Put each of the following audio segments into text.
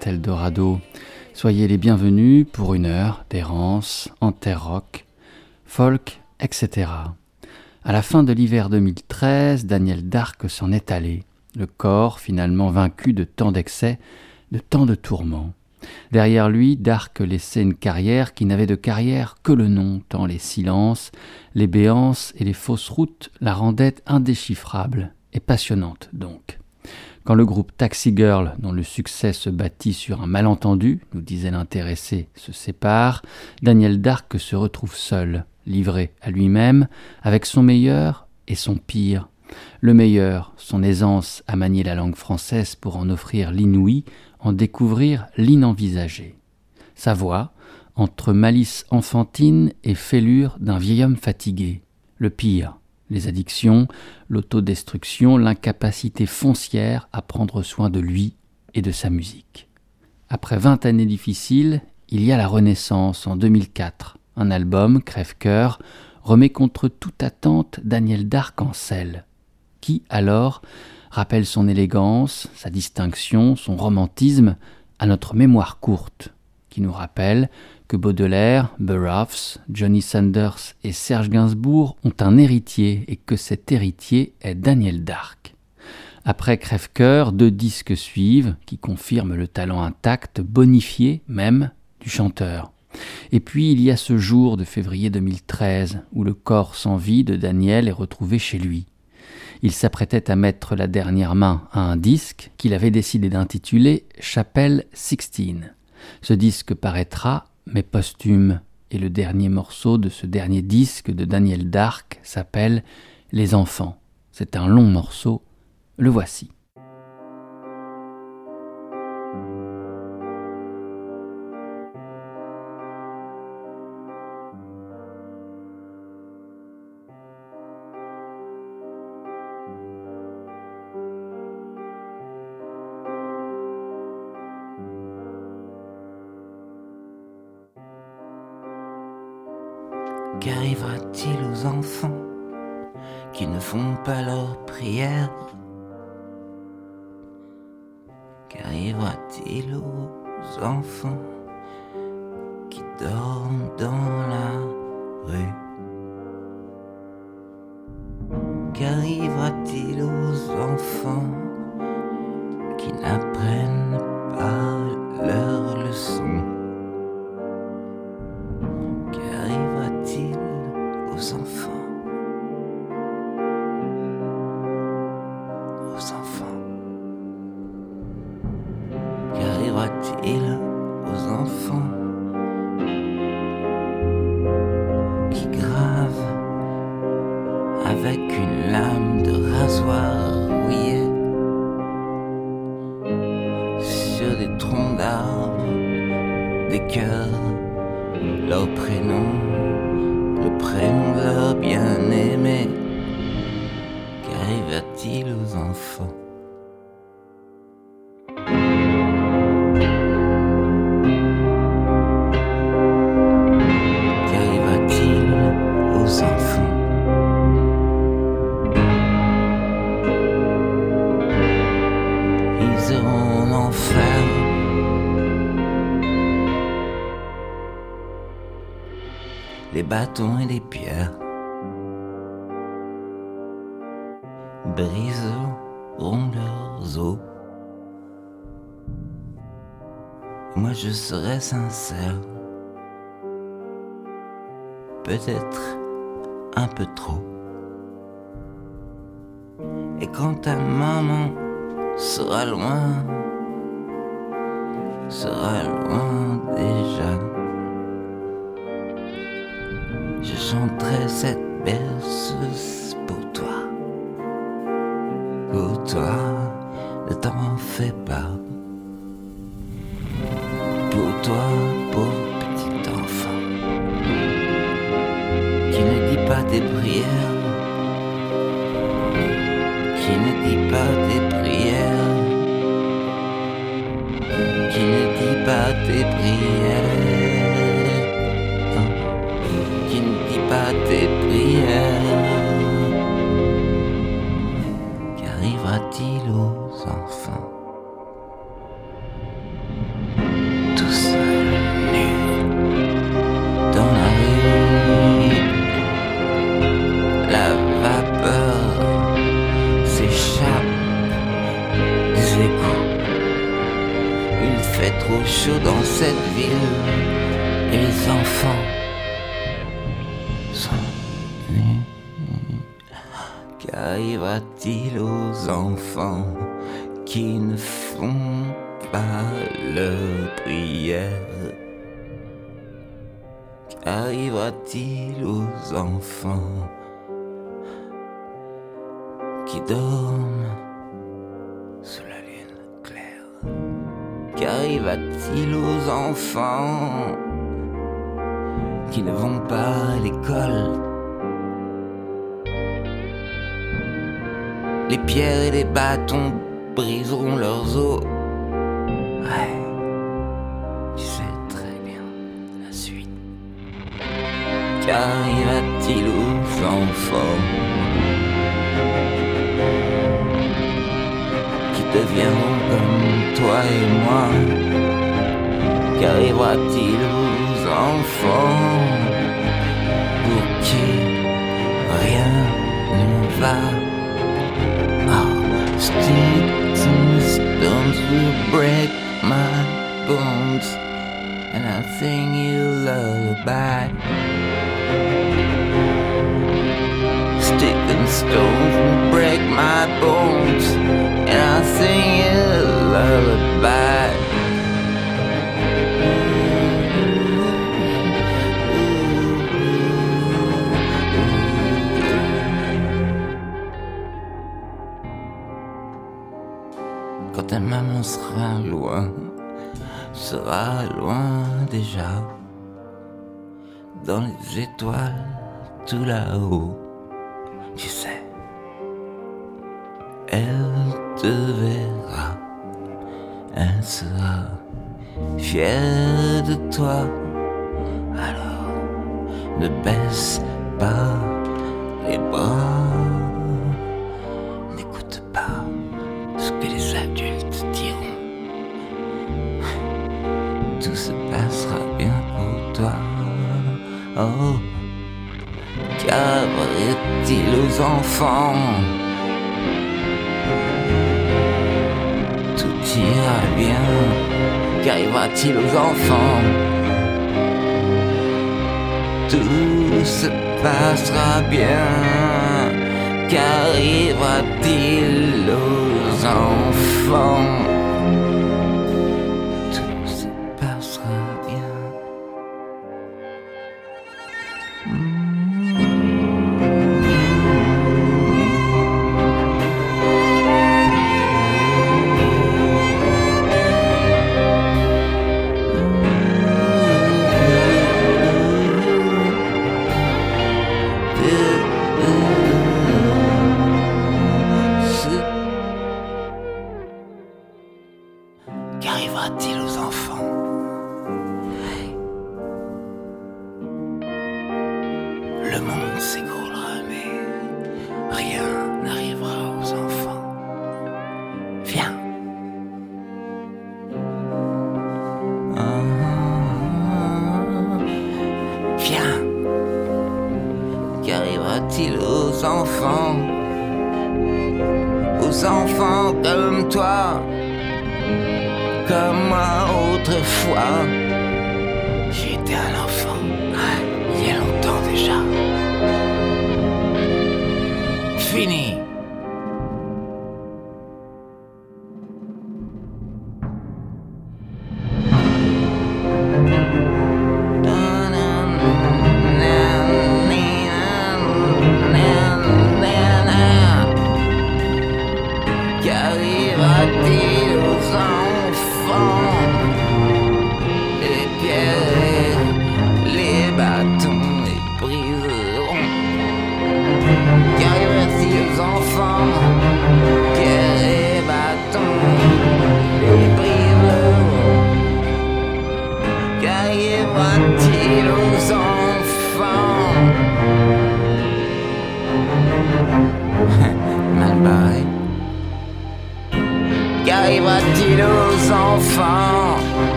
C'est Eldorado. Soyez les bienvenus pour une heure d'errance en terre rock, folk, etc. À la fin de l'hiver 2013, Daniel Dark s'en est allé, le corps finalement vaincu de tant d'excès, de tant de tourments. Derrière lui, Dark laissait une carrière qui n'avait de carrière que le nom, tant les silences, les béances et les fausses routes la rendaient indéchiffrable et passionnante donc. Quand le groupe Taxi Girl, dont le succès se bâtit sur un malentendu, nous disait l'intéressé, se sépare, Daniel Dark se retrouve seul, livré à lui-même, avec son meilleur et son pire. Le meilleur, son aisance à manier la langue française pour en offrir l'inouï, en découvrir l'inenvisagé. Sa voix, entre malice enfantine et fêlure d'un vieil homme fatigué. Le pire, les addictions, l'autodestruction, l'incapacité foncière à prendre soin de lui et de sa musique. Après vingt années difficiles, il y a la Renaissance en 2004. Un album, Crève-Cœur, remet contre toute attente Daniel d'Arc-en-Ciel, qui alors rappelle son élégance, sa distinction, son romantisme à notre mémoire courte, qui nous rappelle que Baudelaire, Burroughs, Johnny Sanders et Serge Gainsbourg ont un héritier et que cet héritier est Daniel Dark. Après Crève-Cœur, deux disques suivent qui confirment le talent intact, bonifié même, du chanteur. Et puis il y a ce jour de février 2013 où le corps sans vie de Daniel est retrouvé chez lui. Il s'apprêtait à mettre la dernière main à un disque qu'il avait décidé d'intituler Chapelle 16. Ce disque paraîtra mais posthume, et le dernier morceau de ce dernier disque de Daniel Dark s'appelle Les enfants. C'est un long morceau, le voici. Je serai sincère, peut-être un peu trop. Et quand ta maman sera loin, sera loin déjà je chanterai cette berceuse pour toi. Pour toi, ne t'en fais pas. Pour Qu'arrivera-t-il aux enfants qui dorment sous la lune claire. Qu'arrivera-t-il aux enfants qui ne vont pas à l'école? Les pierres et les bâtons briseront leurs os. Qu'arrivera-t-il aux enfants qui deviendront comme toi et moi Qu'arrivera-t-il aux enfants pour qui rien ne va Oh, sticks and stones will break my bones Sing you a lullaby là-haut, tu sais, elle te verra, elle sera fière de toi, alors ne baisse Qu'arrivera-t-il aux enfants? Tout se passera bien. Qu'arrivera-t-il aux enfants?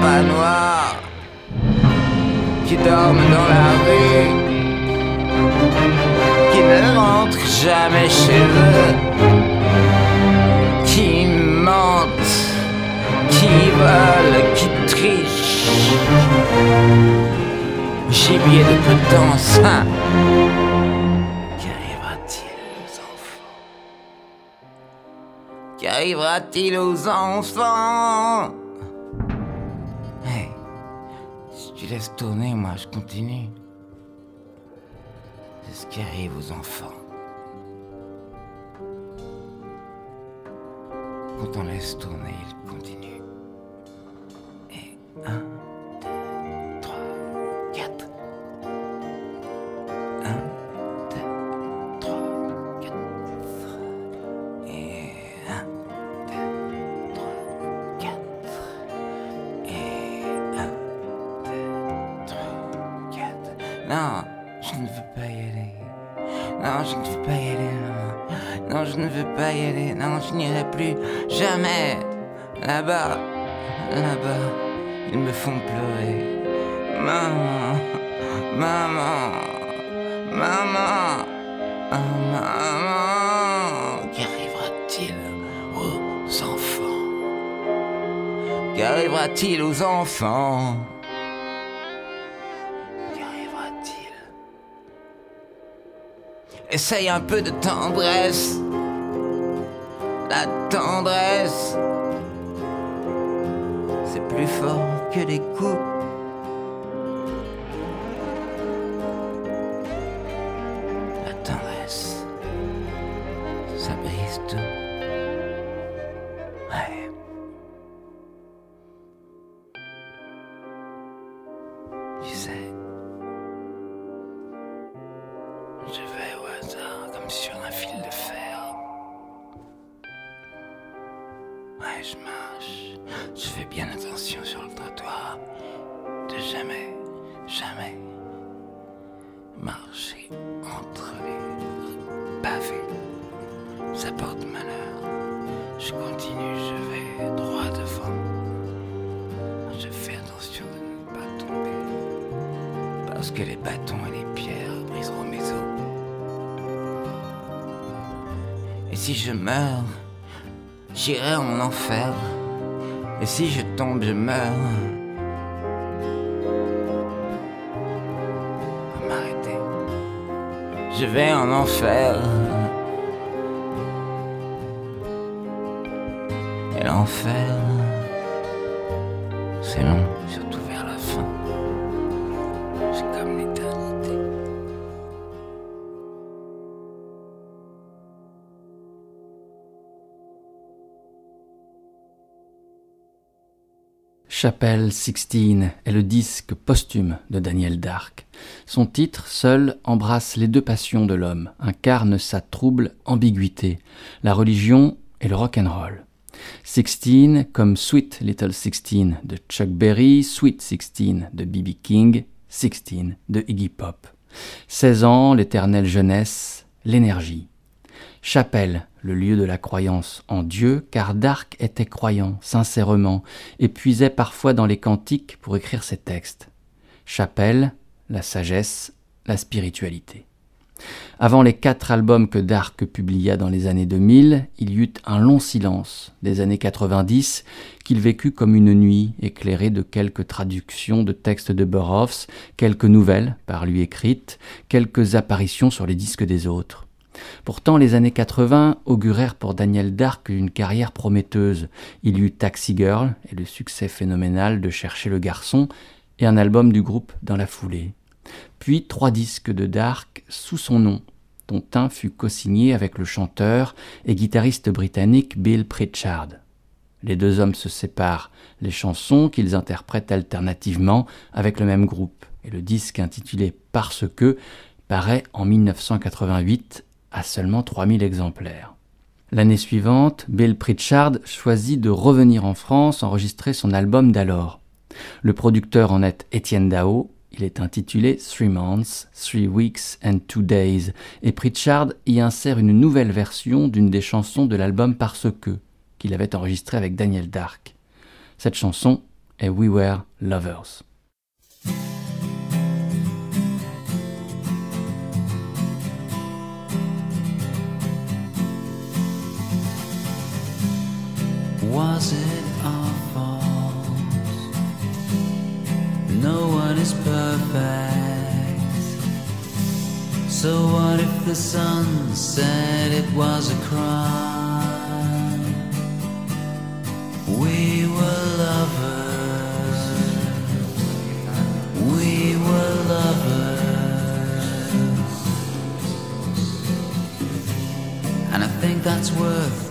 Pas noir, qui dorment dans la rue, qui ne rentrent jamais chez eux, qui mentent, qui volent, qui trichent. Gibier de potence, hein. Qu'arrivera-t-il aux enfants? Laisses tourner, moi je continue. C'est ce qui arrive aux enfants. Quand on laisse tourner, ils continuent. Et un, je n'irai plus. Jamais. Là-bas. Là-bas. Ils me font pleurer. Maman. Maman. Maman. Maman. Qu'arrivera-t-il aux enfants? Qu'arrivera-t-il aux enfants? Qu'arrivera-t-il Essaye un peu de tendresse. La tendresse. C'est plus fort que les coups. Meurs. M'arrêter. Je vais en enfer. Chapelle 16 est le disque posthume de Daniel Dark. Son titre seul embrasse les deux passions de l'homme, incarne sa trouble ambiguïté, la religion et le rock'n'roll. 16 comme Sweet Little 16 de Chuck Berry, Sweet 16 de B.B. King, 16 de Iggy Pop. 16 ans, l'éternelle jeunesse, l'énergie. Chapelle, le lieu de la croyance en Dieu, car Dark était croyant, sincèrement, et puisait parfois dans les cantiques pour écrire ses textes. Chapelle, la sagesse, la spiritualité. Avant les quatre albums que Dark publia dans les années 2000, il y eut un long silence des années 90 qu'il vécut comme une nuit éclairée de quelques traductions de textes de Burroughs, quelques nouvelles par lui écrites, quelques apparitions sur les disques des autres. Pourtant, les années 80 augurèrent pour Daniel Dark une carrière prometteuse. Il y eut Taxi Girl et le succès phénoménal de Chercher le garçon et un album du groupe dans la foulée. Puis trois disques de Dark sous son nom, dont un fut co-signé avec le chanteur et guitariste britannique Bill Pritchard. Les deux hommes se séparent, les chansons qu'ils interprètent alternativement avec le même groupe, et le disque intitulé Parce que paraît en 1988 à seulement 3000 exemplaires. L'année suivante, Bill Pritchard choisit de revenir en France enregistrer son album d'alors. Le producteur en est Étienne Dao, il est intitulé Three Months, Three Weeks and Two Days, et Pritchard y insère une nouvelle version d'une des chansons de l'album Parce que, qu'il avait enregistré avec Daniel Dark. Cette chanson et We Were Lovers. Was it our fault? No one is perfect. So what if the sun said it was a crime? We were lovers. We were lovers. And I think that's worth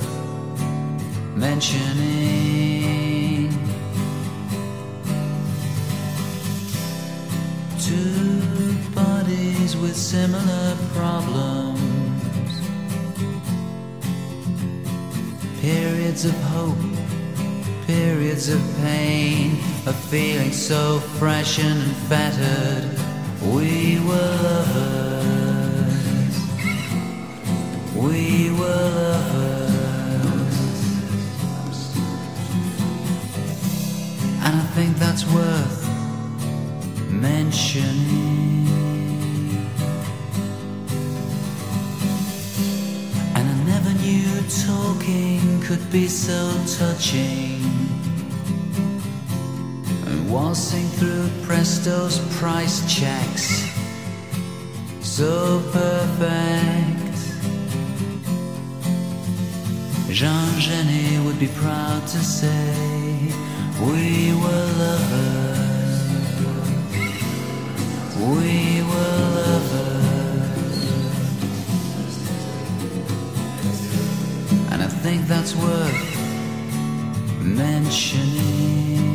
mentioning two bodies with similar problems, periods of hope, periods of pain, of feeling so fresh and unfettered. We were lovers. We were lovers. Think that's worth mentioning. And I never knew talking could be so touching. And waltzing through Presto's price checks, so perfect. Jean Genet would be proud to say we were lovers. We were lovers. And I think that's worth mentioning.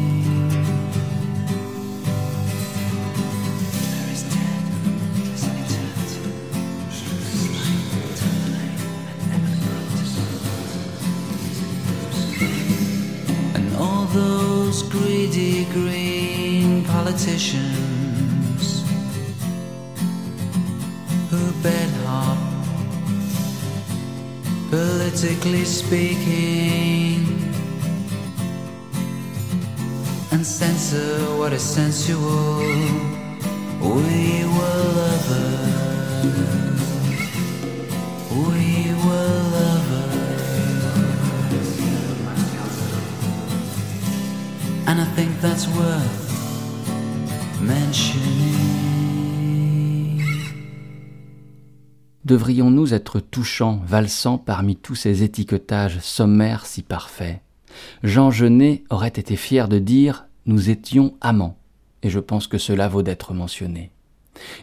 Greedy green politicians who bed hop, politically speaking, and censor what is sensual. We were lovers. Devrions-nous être touchants, valsants parmi tous ces étiquetages sommaires si parfaits? Jean Genet aurait été fier de dire Nous étions amants, et je pense que cela vaut d'être mentionné.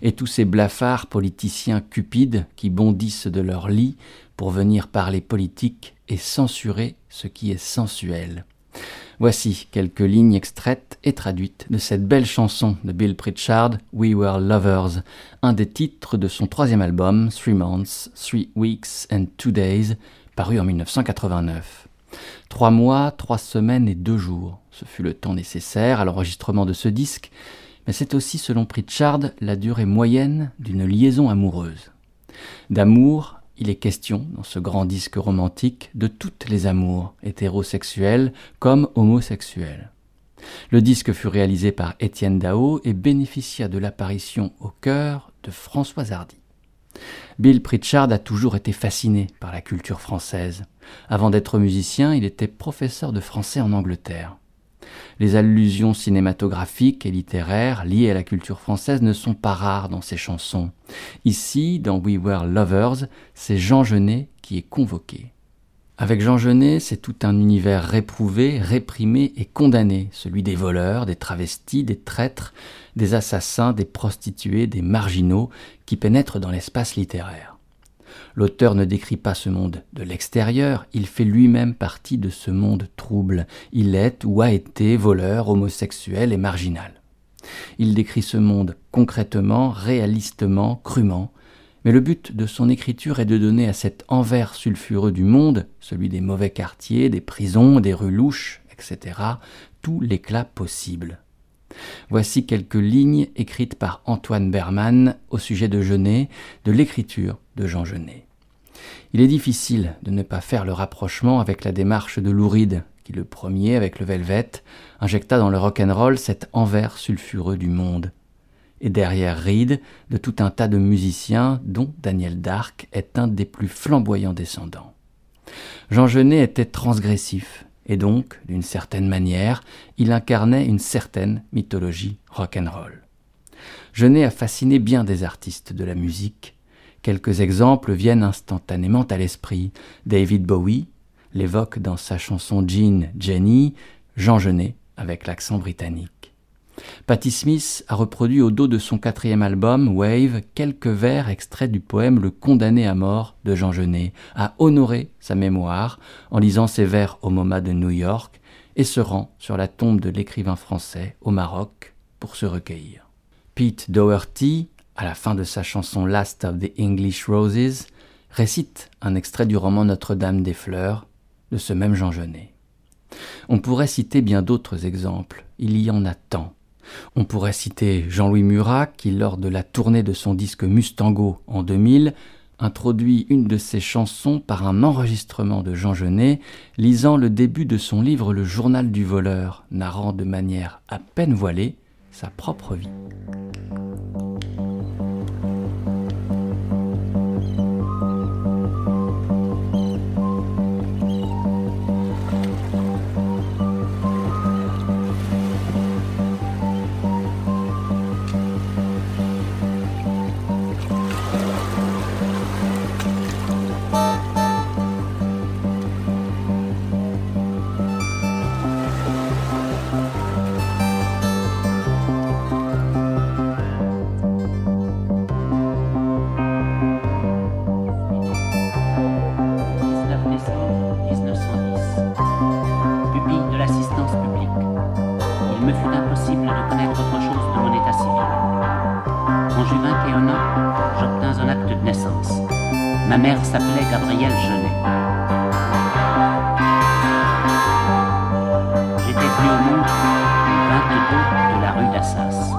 Et tous ces blafards politiciens cupides qui bondissent de leur lit pour venir parler politique et censurer ce qui est sensuel. Voici quelques lignes extraites et traduites de cette belle chanson de Bill Pritchard, We Were Lovers, un des titres de son troisième album, Three Months, Three Weeks and Two Days, paru en 1989. Trois mois, trois semaines et deux jours, ce fut le temps nécessaire à l'enregistrement de ce disque, mais c'est aussi, selon Pritchard, la durée moyenne d'une liaison amoureuse. D'amour, il est question, dans ce grand disque romantique, de toutes les amours, hétérosexuelles comme homosexuelles. Le disque fut réalisé par Étienne Dao et bénéficia de l'apparition au chœur de François Hardy. Bill Pritchard a toujours été fasciné par la culture française. Avant d'être musicien, il était professeur de français en Angleterre. Les allusions cinématographiques et littéraires liées à la culture française ne sont pas rares dans ses chansons. Ici, dans We Were Lovers, c'est Jean Genet qui est convoqué. Avec Jean Genet, c'est tout un univers réprouvé, réprimé et condamné, celui des voleurs, des travestis, des traîtres, des assassins, des prostituées, des marginaux, qui pénètrent dans l'espace littéraire. L'auteur ne décrit pas ce monde de l'extérieur, il fait lui-même partie de ce monde trouble. Il est ou a été voleur, homosexuel et marginal. Il décrit ce monde concrètement, réalistement, crûment, mais le but de son écriture est de donner à cet envers sulfureux du monde, celui des mauvais quartiers, des prisons, des rues louches, etc., tout l'éclat possible. Voici quelques lignes écrites par Antoine Berman au sujet de Genet, de l'écriture de Jean Genet. Il est difficile de ne pas faire le rapprochement avec la démarche de Louride, qui le premier, avec le Velvet, injecta dans le rock'n'roll cet envers sulfureux du monde. Et derrière Reed, de tout un tas de musiciens dont Daniel Dark est un des plus flamboyants descendants. Jean Genet était transgressif, et donc, d'une certaine manière, il incarnait une certaine mythologie rock'n'roll. Genet a fasciné bien des artistes de la musique. Quelques exemples viennent instantanément à l'esprit. David Bowie l'évoque dans sa chanson Jean Jenny, Jean Genet avec l'accent britannique. Patti Smith a reproduit au dos de son quatrième album, Wave, quelques vers extraits du poème Le condamné à mort de Jean Genet, a honoré sa mémoire en lisant ses vers au MoMA de New York et se rend sur la tombe de l'écrivain français au Maroc pour se recueillir. Pete Doherty, à la fin de sa chanson Last of the English Roses, récite un extrait du roman Notre-Dame des Fleurs de ce même Jean Genet. On pourrait citer bien d'autres exemples, il y en a tant. On pourrait citer Jean-Louis Murat qui, lors de la tournée de son disque Mustango en 2000, introduit une de ses chansons par un enregistrement de Jean Genet, lisant le début de son livre Le journal du voleur, narrant de manière à peine voilée sa propre vie. Gabriel Genet. J'étais plus au monde 22 de la rue d'Assas.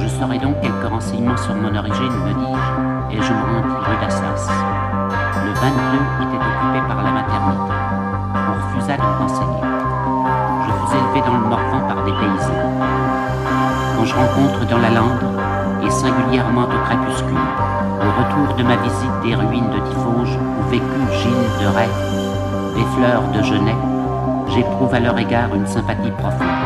Je saurai donc quelques renseignements sur mon origine, me dis-je, et je me rue d'Assas. Le 22 était occupé par la maternité. On refusa de m'enseigner. Je fus élevé dans le Morvan par des paysans. Quand je rencontre dans la lande, et singulièrement au crépuscule, une sympathie profonde.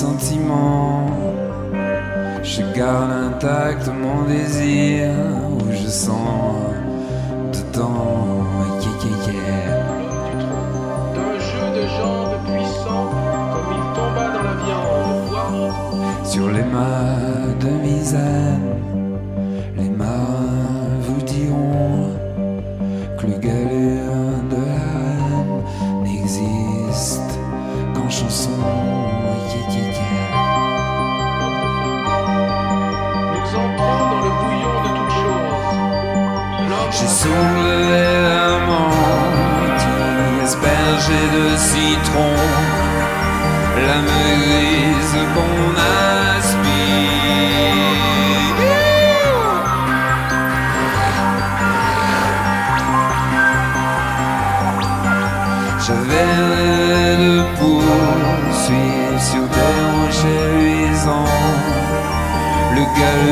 Sentiments. Je garde intact mon désir où je sens dedans. Yeah, yeah, yeah. d'un jeu de jambes puissant, comme il tomba dans la viande, Sur les mâts de Misane, qu'on aspire. J'avais rêvé de poursuivre sur des rochers luisants le galurin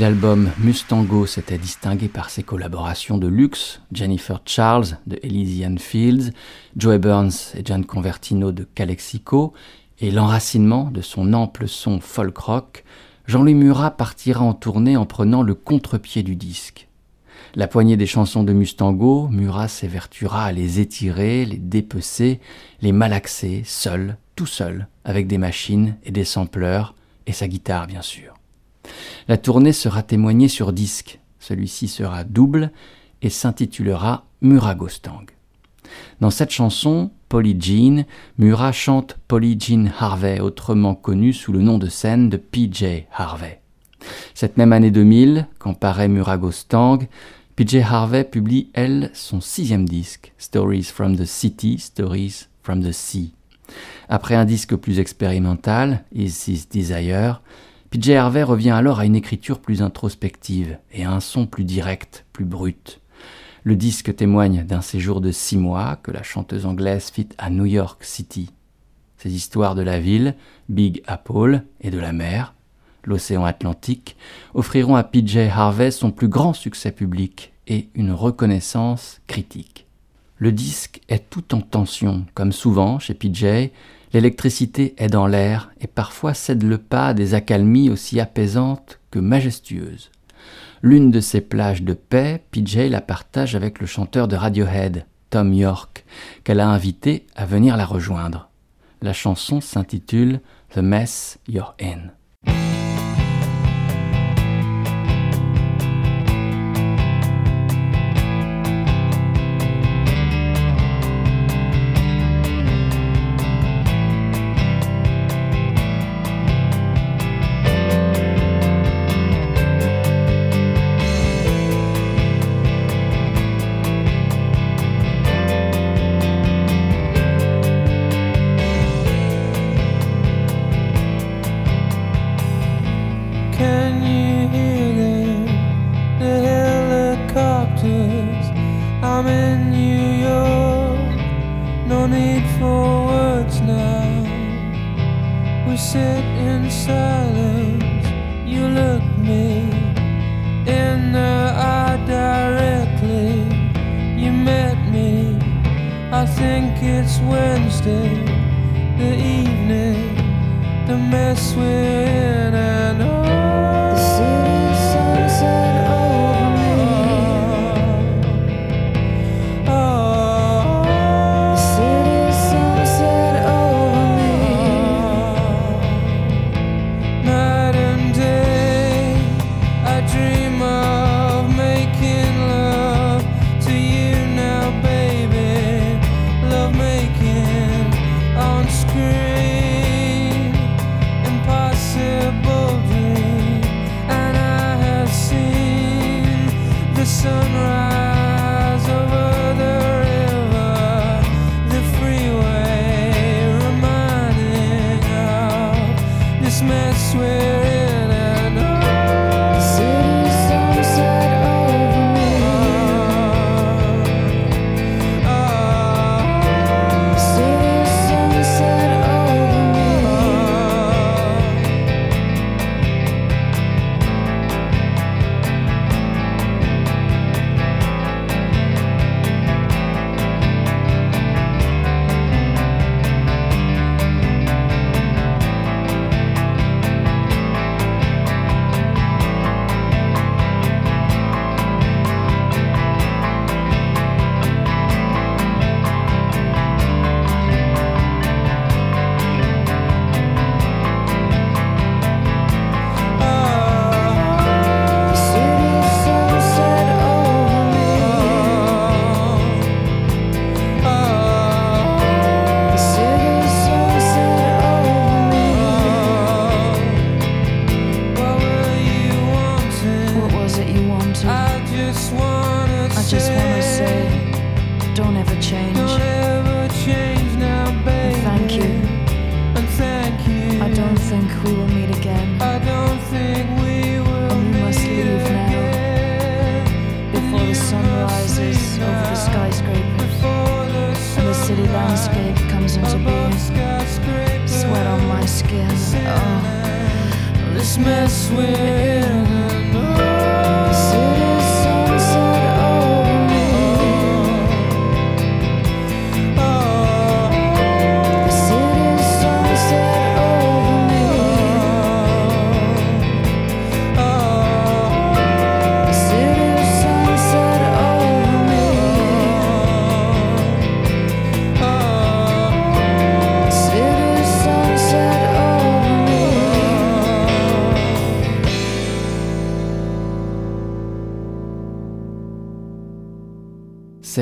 l'album Mustango s'était distingué par ses collaborations de luxe, Jennifer Charles de Elysian Fields, Joey Burns et Gian Convertino de Calexico, et l'enracinement de son ample son folk rock, Jean-Louis Murat partira en tournée en prenant le contre-pied du disque. La poignée des chansons de Mustango, Murat s'évertuera à les étirer, les dépecer, les malaxer, seul, tout seul, avec des machines et des sampleurs, et sa guitare bien sûr. La tournée sera témoignée sur disque. Celui-ci sera double et s'intitulera Muragostang. Dans cette chanson, Polly Jean, Murat chante Polly Jean Harvey, autrement connue sous le nom de scène de PJ Harvey. Cette même année 2000, quand paraît Muragostang, PJ Harvey publie, elle, son sixième disque, Stories from the City, Stories from the Sea. Après un disque plus expérimental, Is This Desire, PJ Harvey revient alors à une écriture plus introspective et à un son plus direct, plus brut. Le disque témoigne d'un séjour de six mois que la chanteuse anglaise fit à New York City. Ces histoires de la ville, Big Apple et de la mer, l'océan Atlantique, offriront à PJ Harvey son plus grand succès public et une reconnaissance critique. Le disque est tout en tension, comme souvent chez PJ, l'électricité est dans l'air et parfois cède le pas à des accalmies aussi apaisantes que majestueuses. L'une de ces plages de paix, PJ la partage avec le chanteur de Radiohead, Tom York, qu'elle a invité à venir la rejoindre. La chanson s'intitule The Mess You're In. Wednesday, the evening, the mess we're in, and oh.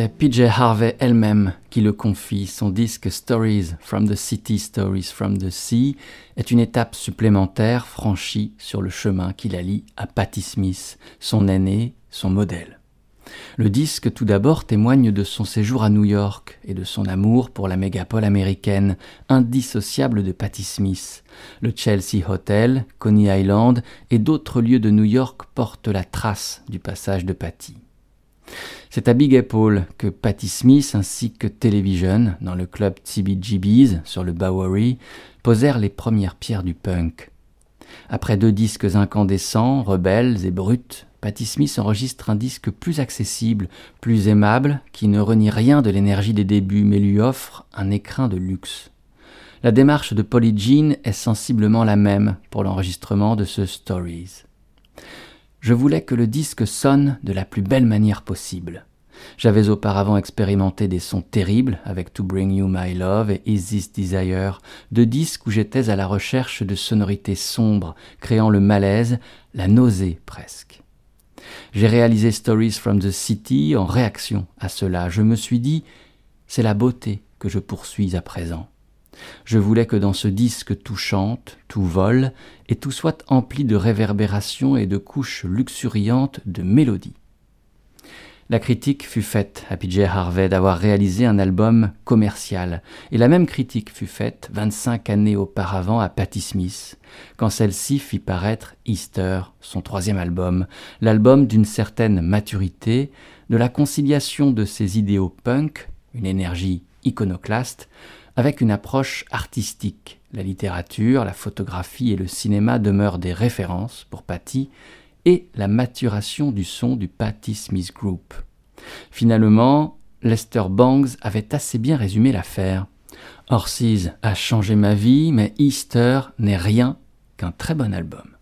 C'est PJ Harvey elle-même qui le confie. Son disque Stories from the City, Stories from the Sea est une étape supplémentaire franchie sur le chemin qui la lie à Patti Smith, son aîné, son modèle. Le disque tout d'abord témoigne de son séjour à New York et de son amour pour la mégapole américaine, indissociable de Patti Smith. Le Chelsea Hotel, Coney Island et d'autres lieux de New York portent la trace du passage de Patti. C'est à Big Apple que Patti Smith ainsi que Television, dans le club CBGB's sur le Bowery, posèrent les premières pierres du punk. Après deux disques incandescents, rebelles et bruts, Patti Smith enregistre un disque plus accessible, plus aimable, qui ne renie rien de l'énergie des débuts, mais lui offre un écrin de luxe. La démarche de Polly Jean est sensiblement la même pour l'enregistrement de ce Stories. Je voulais que le disque sonne de la plus belle manière possible. J'avais auparavant expérimenté des sons terribles avec To Bring You My Love et Is This Desire, deux disques où j'étais à la recherche de sonorités sombres, créant le malaise, la nausée presque. J'ai réalisé Stories from the City en réaction à cela. Je me suis dit, c'est la beauté que je poursuis à présent. Je voulais que dans ce disque tout chante, tout vole, et tout soit empli de réverbérations et de couches luxuriantes de mélodies. La critique fut faite à PJ Harvey d'avoir réalisé un album commercial, et la même critique fut faite 25 années auparavant à Patti Smith, quand celle-ci fit paraître Easter, son troisième album, l'album d'une certaine maturité, de la conciliation de ses idéaux punk, une énergie iconoclaste, avec une approche artistique. La littérature, la photographie et le cinéma demeurent des références pour Patty, et la maturation du son du Patti Smith Group. Finalement, Lester Bangs avait assez bien résumé l'affaire. Horses a changé ma vie, mais Easter n'est rien qu'un très bon album.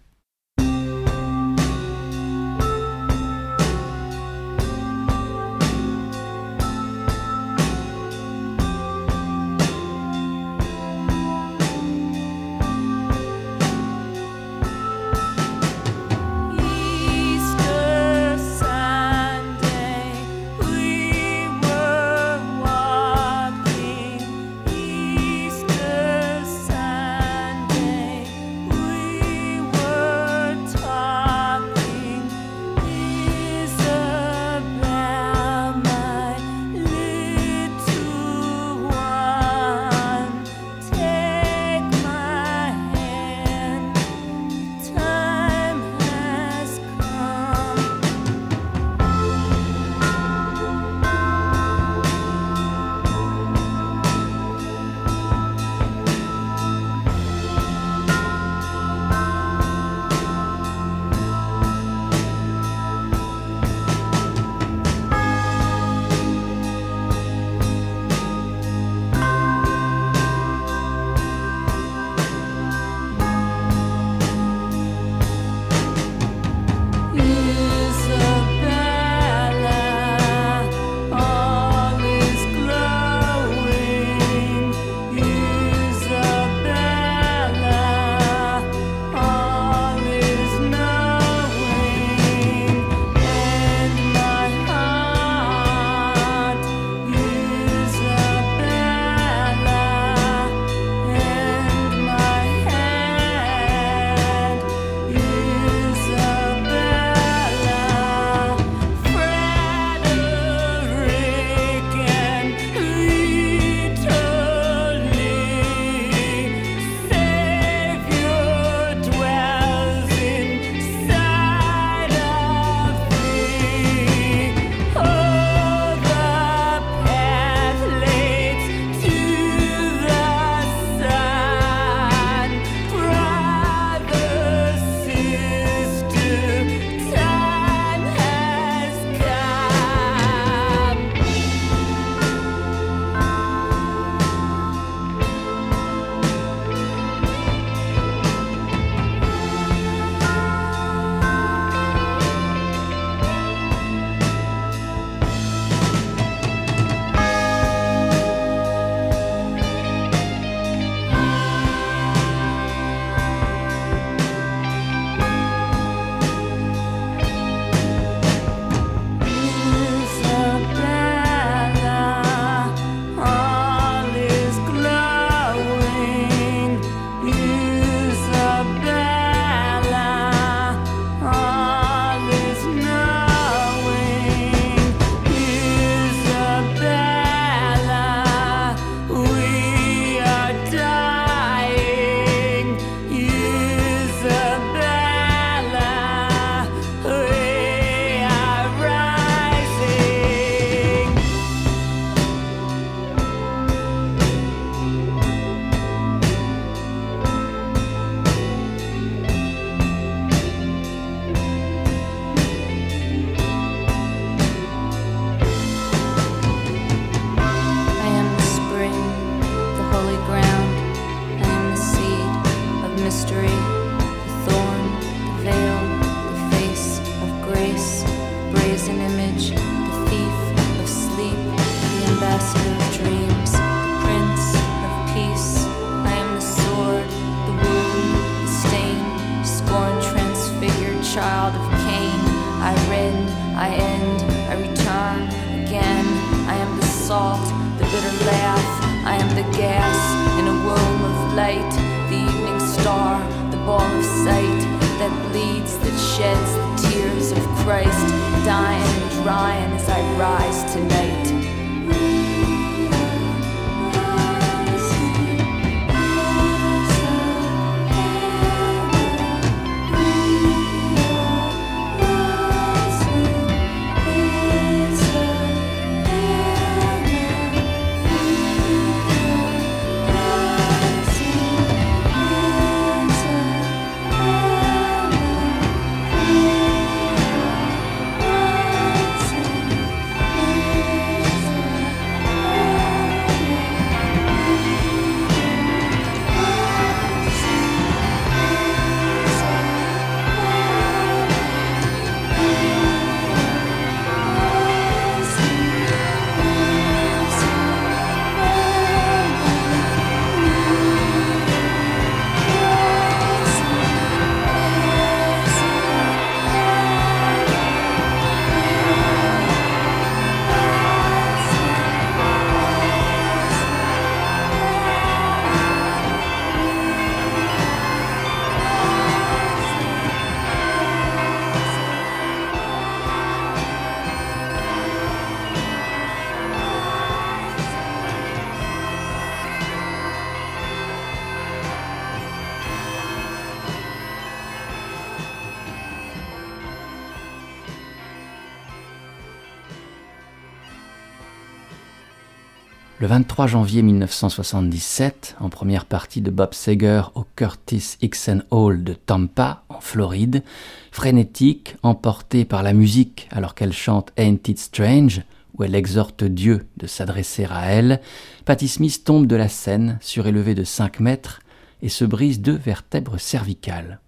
Le 23 janvier 1977, en première partie de Bob Seger au Curtis Hickson Hall de Tampa, en Floride, frénétique, emportée par la musique alors qu'elle chante Ain't It Strange, où elle exhorte Dieu de s'adresser à elle, Patti Smith tombe de la scène, surélevée de 5 mètres, et se brise deux vertèbres cervicales.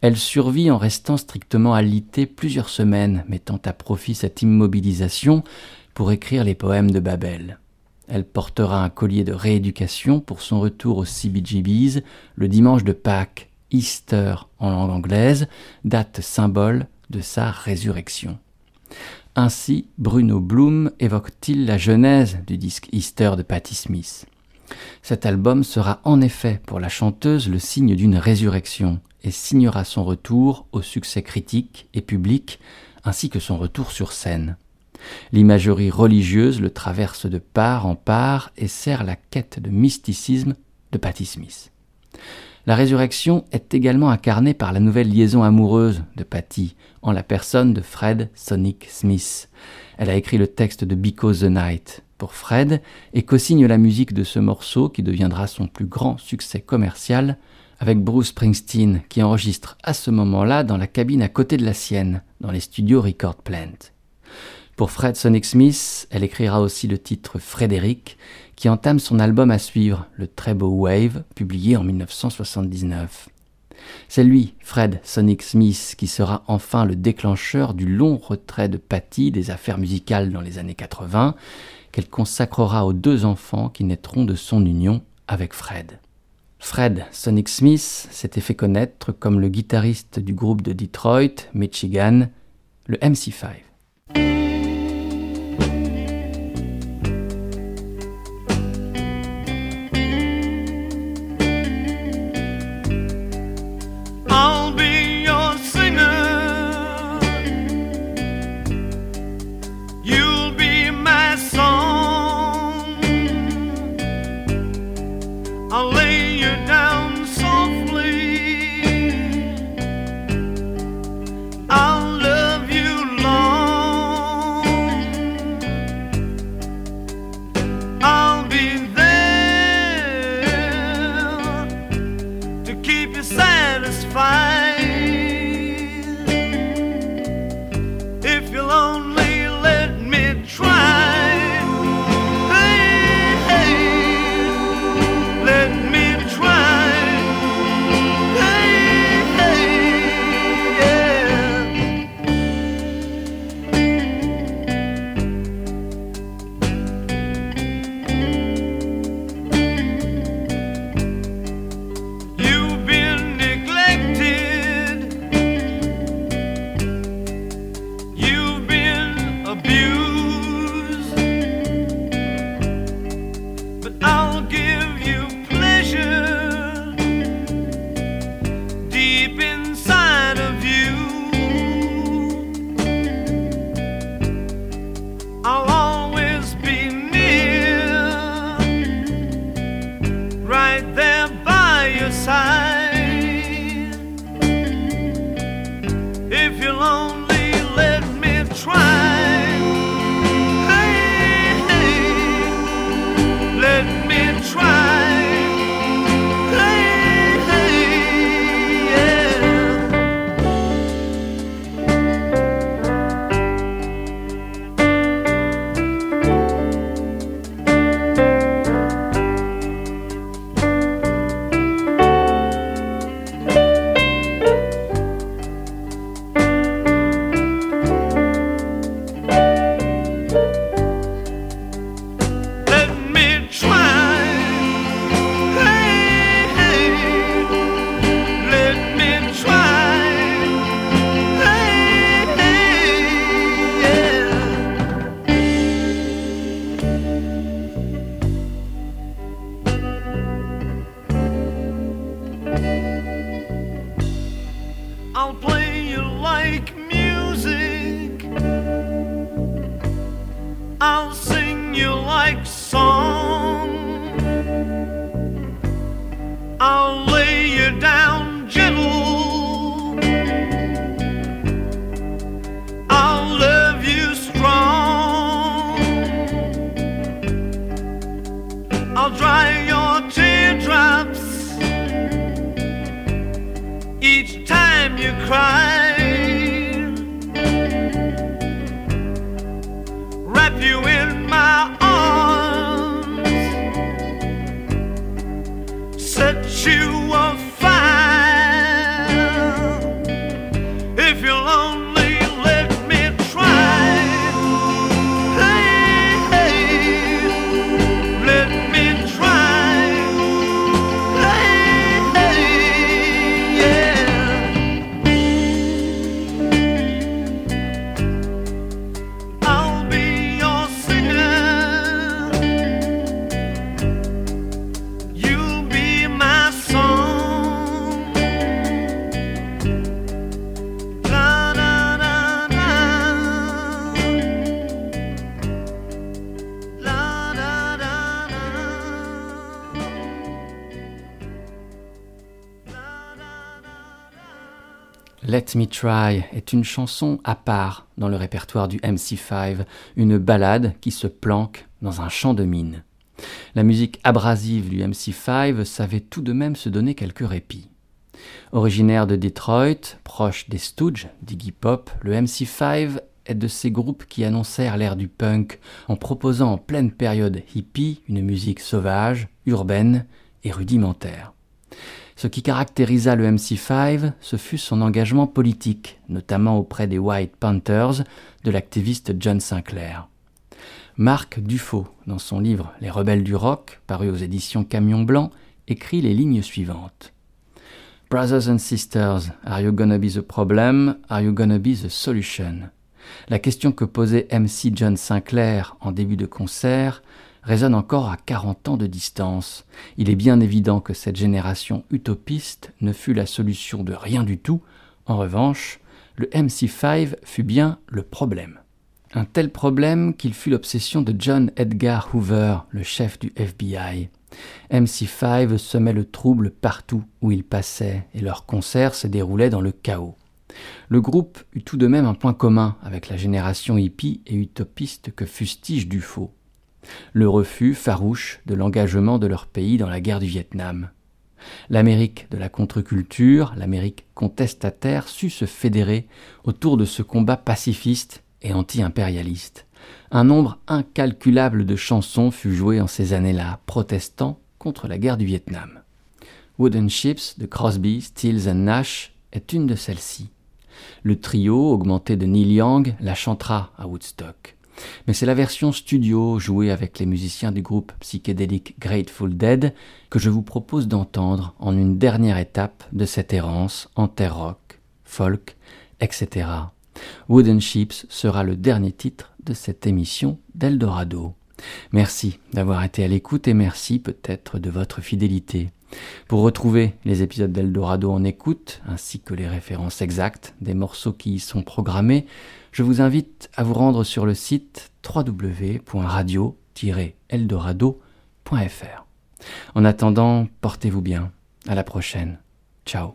Elle survit en restant strictement alitée plusieurs semaines, mettant à profit cette immobilisation pour écrire les poèmes de Babel. Elle portera un collier de rééducation pour son retour au CBGB's le dimanche de Pâques, Easter en langue anglaise, date symbole de sa résurrection. Ainsi, Bruno Bloom évoque-t-il la genèse du disque Easter de Patti Smith. Cet album sera en effet pour la chanteuse le signe d'une résurrection et signera son retour au succès critique et public ainsi que son retour sur scène. L'imagerie religieuse le traverse de part en part et sert la quête de mysticisme de Patti Smith. La résurrection est également incarnée par la nouvelle liaison amoureuse de Patti, en la personne de Fred Sonic Smith. Elle a écrit le texte de Because the Night pour Fred et co-signe la musique de ce morceau qui deviendra son plus grand succès commercial avec Bruce Springsteen qui enregistre à ce moment-là dans la cabine à côté de la sienne, dans les studios Record Plant. Pour Fred Sonic Smith, elle écrira aussi le titre Frédéric, qui entame son album à suivre, le très beau Wave, publié en 1979. C'est lui, Fred Sonic Smith, qui sera enfin le déclencheur du long retrait de Patty des affaires musicales dans les années 80, qu'elle consacrera aux deux enfants qui naîtront de son union avec Fred. Fred Sonic Smith s'était fait connaître comme le guitariste du groupe de Detroit, Michigan, le MC5. Time you cry. Let Me Try est une chanson à part dans le répertoire du MC5, une ballade qui se planque dans un champ de mine. La musique abrasive du MC5 savait tout de même se donner quelques répits. Originaire de Detroit, proche des Stooges, d'Iggy Pop, le MC5 est de ces groupes qui annoncèrent l'ère du punk en proposant en pleine période hippie une musique sauvage, urbaine et rudimentaire. Ce qui caractérisa le MC5, ce fut son engagement politique, notamment auprès des White Panthers de l'activiste John Sinclair. Marc Dufaux, dans son livre Les rebelles du rock, paru aux éditions Camion Blanc, écrit les lignes suivantes. Brothers and sisters, are you gonna be the problem? Are you gonna be the solution? La question que posait MC John Sinclair en début de concert résonne encore à 40 ans de distance. Il est bien évident que cette génération utopiste ne fut la solution de rien du tout. En revanche, le MC5 fut bien le problème. Un tel problème qu'il fut l'obsession de John Edgar Hoover, le chef du FBI. MC5 semait le trouble partout où il passait et leurs concerts se déroulaient dans le chaos. Le groupe eut tout de même un point commun avec la génération hippie et utopiste que fustige Dufaux. Le refus farouche de l'engagement de leur pays dans la guerre du Vietnam. L'Amérique de la contre-culture, l'Amérique contestataire sut se fédérer autour de ce combat pacifiste et anti-impérialiste. Un nombre incalculable de chansons fut joué en ces années-là, protestant contre la guerre du Vietnam. Wooden Ships de Crosby, Stills and Nash est une de celles-ci. Le trio, augmenté de Neil Young, la chantera à Woodstock. Mais c'est la version studio jouée avec les musiciens du groupe psychédélique Grateful Dead que je vous propose d'entendre en une dernière étape de cette errance en terre rock, folk, etc. Wooden Ships sera le dernier titre de cette émission d'Eldorado. Merci d'avoir été à l'écoute et merci peut-être de votre fidélité. Pour retrouver les épisodes d'Eldorado en écoute, ainsi que les références exactes des morceaux qui y sont programmés, je vous invite à vous rendre sur le site www.radio-eldorado.fr. En attendant, portez-vous bien. À la prochaine. Ciao.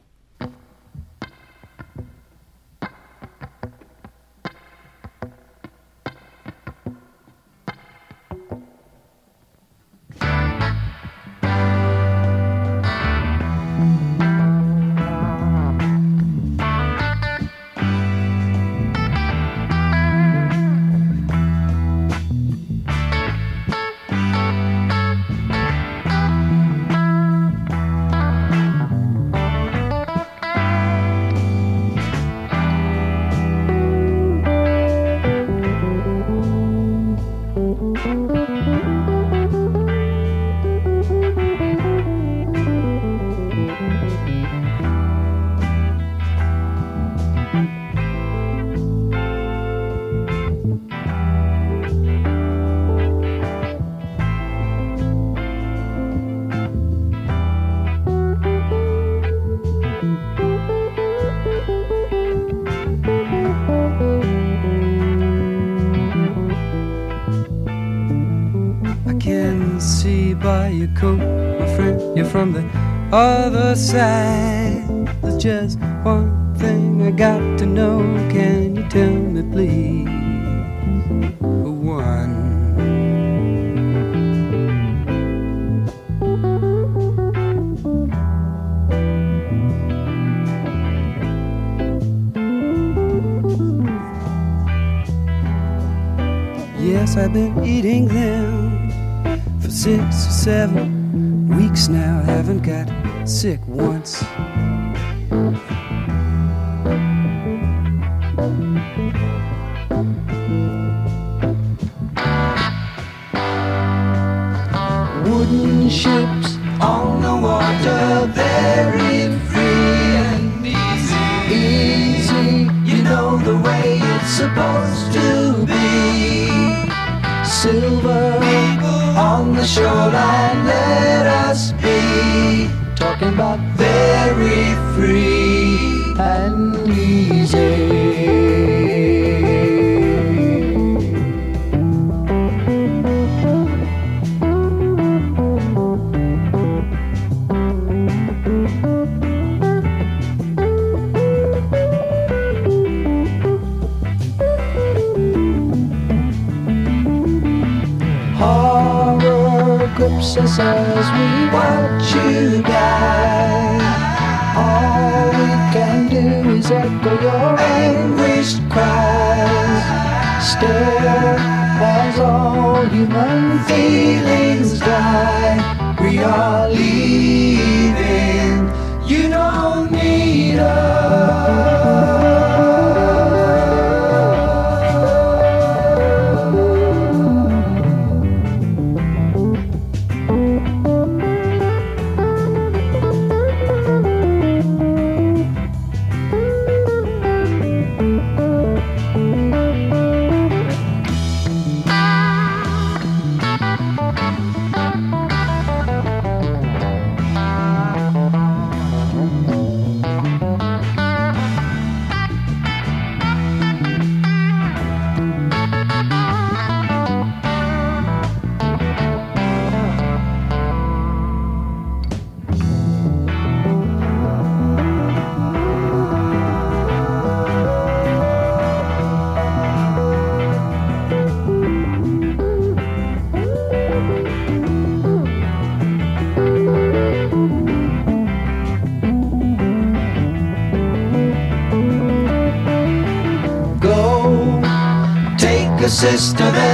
Coat, my friend. You're from the other side. There's just one thing I got to know. Can you tell me, please? Seven weeks now. Haven't got sick once. Wooden ships on the water, very free and easy. Easy, you know the way it's supposed to be. Silver the shoreline, let us be talking about very free and easy. As we watch you die. All we can do is echo your anguished cries. Stare as all human feelings die. We are sister there.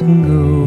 and go.